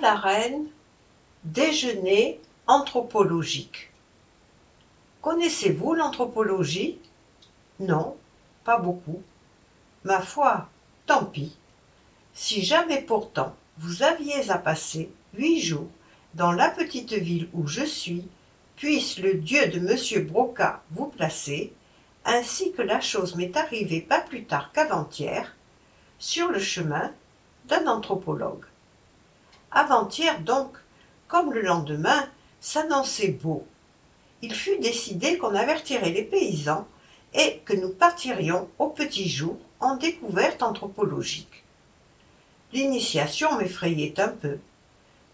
Paul Arène, Déjeuner anthropologique. Connaissez-vous l'anthropologie? Non, pas beaucoup. Ma foi, tant pis. Si jamais pourtant vous aviez à passer huit jours dans la petite ville où je suis, puisse le Dieu de Monsieur Broca vous placer, ainsi que la chose m'est arrivée pas plus tard qu'avant-hier, sur le chemin d'un anthropologue. Avant-hier donc, comme le lendemain, s'annonçait beau. Il fut décidé qu'on avertirait les paysans et que nous partirions au petit jour en découverte anthropologique. L'initiation m'effrayait un peu,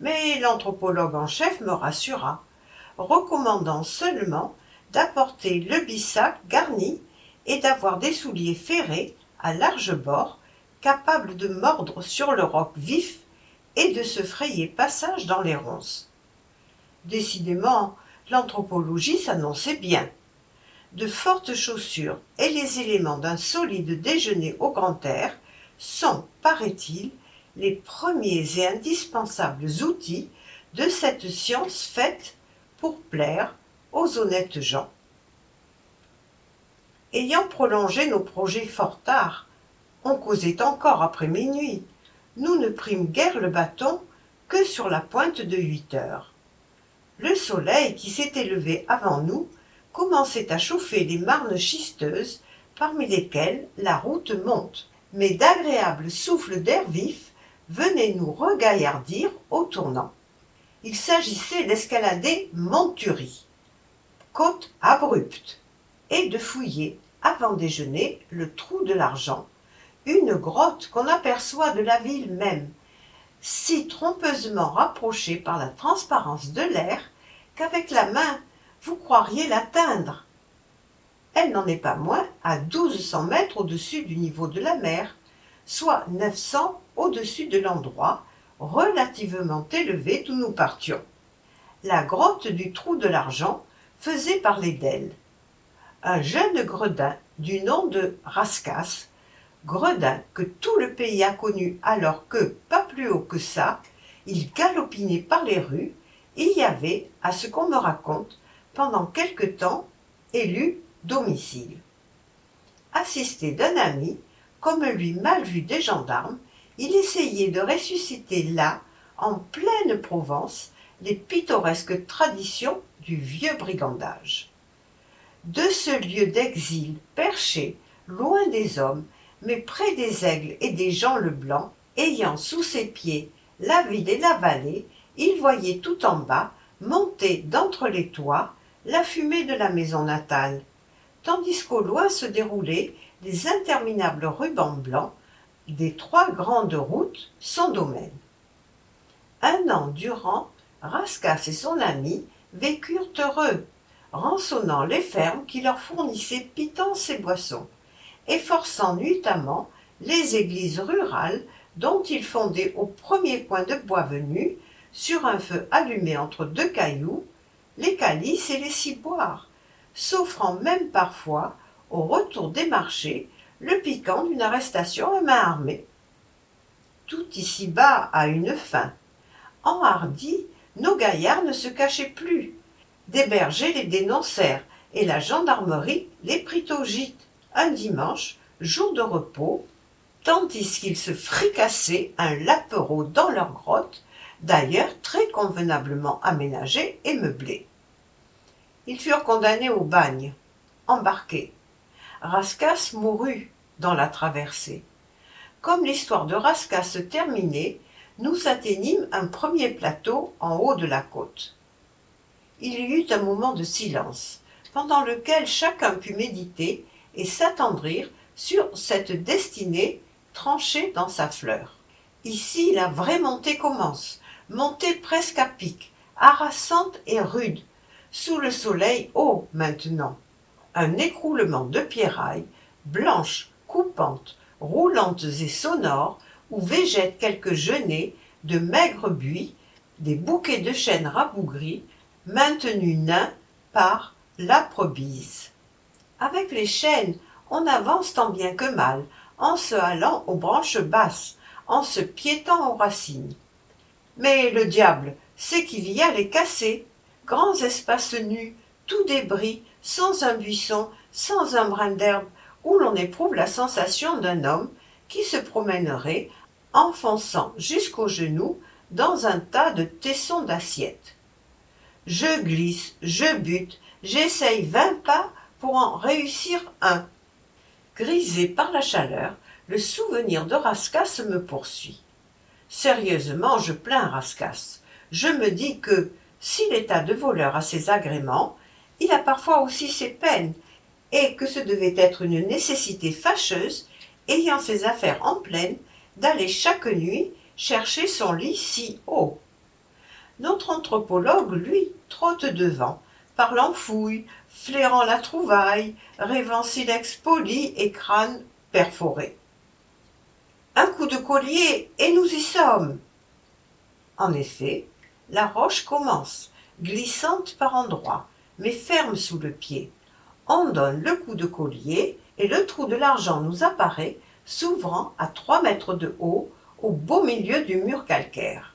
mais l'anthropologue en chef me rassura, recommandant seulement d'apporter le bissac garni et d'avoir des souliers ferrés à large bord, capables de mordre sur le roc vif et de se frayer passage dans les ronces. Décidément, l'anthropologie s'annonçait bien. De fortes chaussures et les éléments d'un solide déjeuner au grand air sont, paraît-il, les premiers et indispensables outils de cette science faite pour plaire aux honnêtes gens. Ayant prolongé nos projets fort tard, on causait encore après minuit, nous ne prîmes guère le bâton que sur la pointe de huit heures. Le soleil, qui s'était levé avant nous, commençait à chauffer les marnes schisteuses parmi lesquelles la route monte, mais d'agréables souffles d'air vif venaient nous regaillardir au tournant. Il s'agissait d'escalader Monturie, côte abrupte, et de fouiller, avant déjeuner, le trou de l'argent, une grotte qu'on aperçoit de la ville même, si trompeusement rapprochée par la transparence de l'air qu'avec la main vous croiriez l'atteindre. Elle n'en est pas moins à douze cents mètres au-dessus du niveau de la mer, soit neuf cents au-dessus de l'endroit relativement élevé d'où nous partions. La grotte du trou de l'argent faisait parler d'elle. Un jeune gredin du nom de Rascasse Gredin que tout le pays a connu alors que, pas plus haut que ça, il galopinait par les rues, il y avait, à ce qu'on me raconte, pendant quelque temps, élu domicile. Assisté d'un ami, comme lui mal vu des gendarmes, il essayait de ressusciter là, en pleine Provence, les pittoresques traditions du vieux brigandage. De ce lieu d'exil perché, loin des hommes, mais près des aigles et des gens leblanc ayant sous ses pieds la ville et la vallée il voyait tout en bas monter d'entre les toits la fumée de la maison natale. Tandis qu'au loin se déroulaient les interminables rubans blancs des trois grandes routes son domaine. Un an durant rascasse et son ami vécurent heureux rançonnant les fermes qui leur fournissaient pitance et boissons efforçant nuitamment les églises rurales dont il fondait au premier coin de bois venu, sur un feu allumé entre deux cailloux, les calices et les ciboires, s'offrant même parfois, au retour des marchés, le piquant d'une arrestation à main armée. Tout ici-bas a une fin. Enhardis, nos gaillards ne se cachaient plus. Des bergers les dénoncèrent, et la gendarmerie les prit au gîte un dimanche, jour de repos, tandis qu'ils se fricassaient un lapereau dans leur grotte, d'ailleurs très convenablement aménagée et meublée. Ils furent condamnés au bagne, embarqués. Rascasse mourut dans la traversée. Comme l'histoire de Rascasse se terminait, nous atteignîmes un premier plateau en haut de la côte. Il y eut un moment de silence, pendant lequel chacun put méditer et s'attendrir sur cette destinée tranchée dans sa fleur. Ici, la vraie montée commence, montée presque à pic, harassante et rude, sous le soleil haut maintenant. Un écroulement de pierrailles, blanches, coupantes, roulantes et sonores, où végètent quelques genêts de maigres buis, des bouquets de chênes rabougris, maintenus nains par l'aprobise. Avec les chênes, on avance tant bien que mal, en se halant aux branches basses, en se piétant aux racines. Mais le diable, c'est qu'il y a les cassés, grands espaces nus, tout débris, sans un buisson, sans un brin d'herbe, où l'on éprouve la sensation d'un homme qui se promènerait, enfonçant jusqu'aux genoux dans un tas de tessons d'assiettes. Je glisse, je bute, j'essaye vingt pas pour en réussir un. Grisé par la chaleur, le souvenir de Rascasse me poursuit. Sérieusement, je plains Rascasse. Je me dis que, si l'état de voleur a ses agréments, il a parfois aussi ses peines, et que ce devait être une nécessité fâcheuse, ayant ses affaires en pleine, d'aller chaque nuit chercher son lit si haut. Notre anthropologue, lui, trotte devant, parlant fouille, flairant la trouvaille, rêvant silex poli et crâne perforé. Un coup de collier et nous y sommes. En effet, la roche commence, glissante par endroits, mais ferme sous le pied. On donne le coup de collier et le trou de l'argent nous apparaît, s'ouvrant à trois mètres de haut au beau milieu du mur calcaire.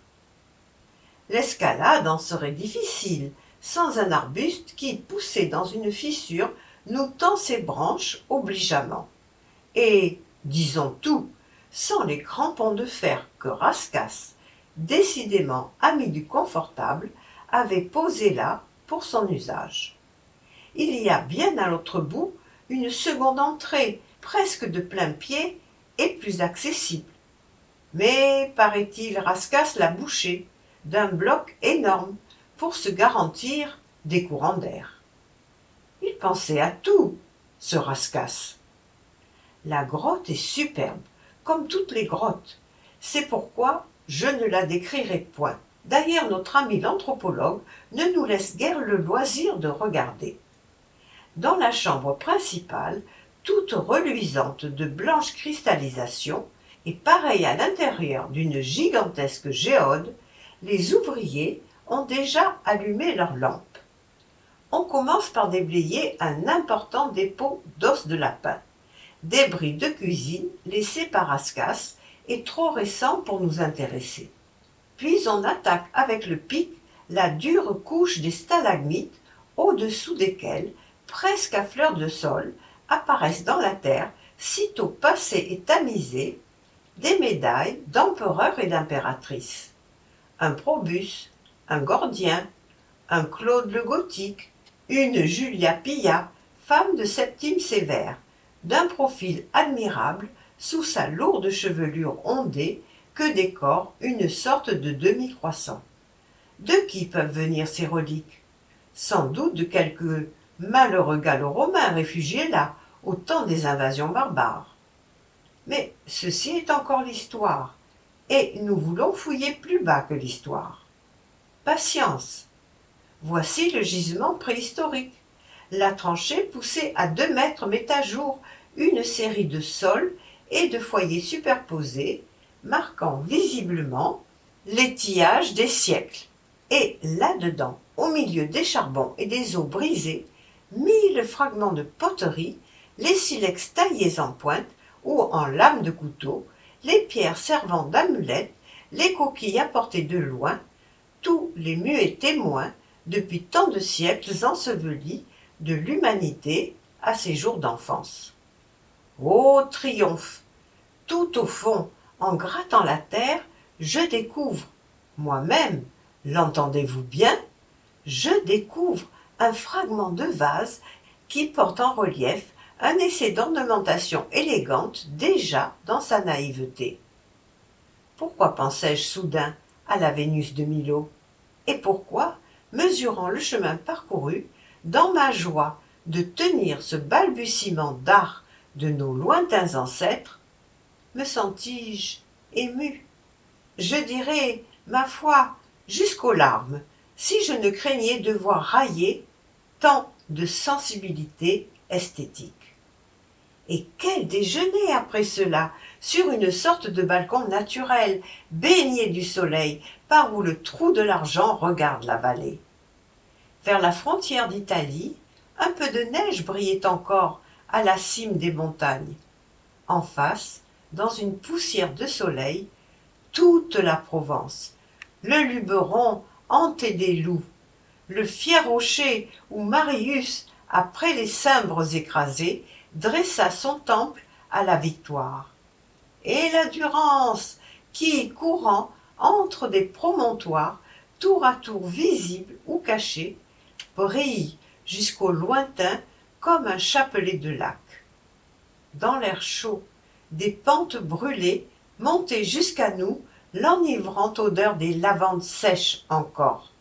L'escalade en serait difficile sans un arbuste qui, poussé dans une fissure, nous tend ses branches obligeamment. Et, disons tout, sans les crampons de fer que Rascasse, décidément ami du confortable, avait posés là pour son usage. Il y a bien à l'autre bout une seconde entrée, presque de plein pied et plus accessible. Mais, paraît-il, Rascasse l'a bouché d'un bloc énorme pour se garantir des courants d'air. Il pensait à tout, ce Rascasse. La grotte est superbe, comme toutes les grottes. C'est pourquoi je ne la décrirai point. D'ailleurs, notre ami l'anthropologue ne nous laisse guère le loisir de regarder. Dans la chambre principale, toute reluisante de blanche cristallisation, et pareille à l'intérieur d'une gigantesque géode, les ouvriers ont déjà allumé leurs lampes. On commence par déblayer un important dépôt d'os de lapin, débris de cuisine laissés par Ascas et trop récents pour nous intéresser. Puis on attaque avec le pic la dure couche des stalagmites au-dessous desquelles, presque à fleur de sol, apparaissent dans la terre, sitôt passées et tamisées, des médailles d'empereurs et d'impératrices. Un probus, un Gordien, un Claude le Gothique, une Julia Pilla, femme de Septime Sévère, d'un profil admirable, sous sa lourde chevelure ondée, que décore une sorte de demi-croissant. De qui peuvent venir ces reliques? Sans doute de quelques malheureux gallo-romains réfugiés là, au temps des invasions barbares. Mais ceci est encore l'histoire, et nous voulons fouiller plus bas que l'histoire. Patience. Voici le gisement préhistorique. La tranchée poussée à deux mètres met à jour une série de sols et de foyers superposés, marquant visiblement l'étillage des siècles. Et là-dedans, au milieu des charbons et des eaux brisées, mille fragments de poterie les silex taillés en pointe ou en lames de couteau, les pierres servant d'amulettes, les coquilles apportées de loin, tous les muets témoins, depuis tant de siècles ensevelis, de l'humanité à ses jours d'enfance. Ô triomphe Tout au fond, en grattant la terre, je découvre, moi-même, l'entendez-vous bien? Je découvre un fragment de vase qui porte en relief un essai d'ornementation élégante déjà dans sa naïveté. Pourquoi pensais-je soudain à la Vénus de Milo Et pourquoi, mesurant le chemin parcouru, dans ma joie de tenir ce balbutiement d'art de nos lointains ancêtres, me sentis-je ému Je dirais, ma foi, jusqu'aux larmes, si je ne craignais de voir railler tant de sensibilité esthétique. Et quel déjeuner après cela, sur une sorte de balcon naturel, baigné du soleil, par où le trou de l'argent regarde la vallée. Vers la frontière d'Italie, un peu de neige brillait encore à la cime des montagnes. En face, dans une poussière de soleil, toute la Provence, le Luberon hanté des loups, le fier rocher où Marius, après les cimbres écrasés, dressa son temple à la victoire. Et la Durance, qui, courant entre des promontoires, tour à tour visibles ou cachés, brille jusqu'au lointain comme un chapelet de lac. Dans l'air chaud, des pentes brûlées montaient jusqu'à nous l'enivrante odeur des lavandes sèches encore.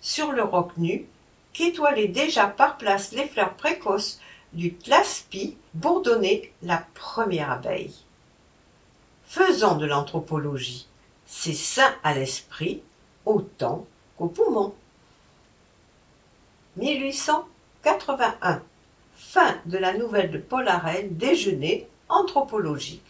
Sur le roc nu, qu'étoilaient déjà par place les fleurs précoces du Tlaspi, bourdonnait la première abeille. Faisons de l'anthropologie. C'est sain à l'esprit autant qu'au poumon. 1881. Fin de la nouvelle de Paul Arène Déjeuner anthropologique.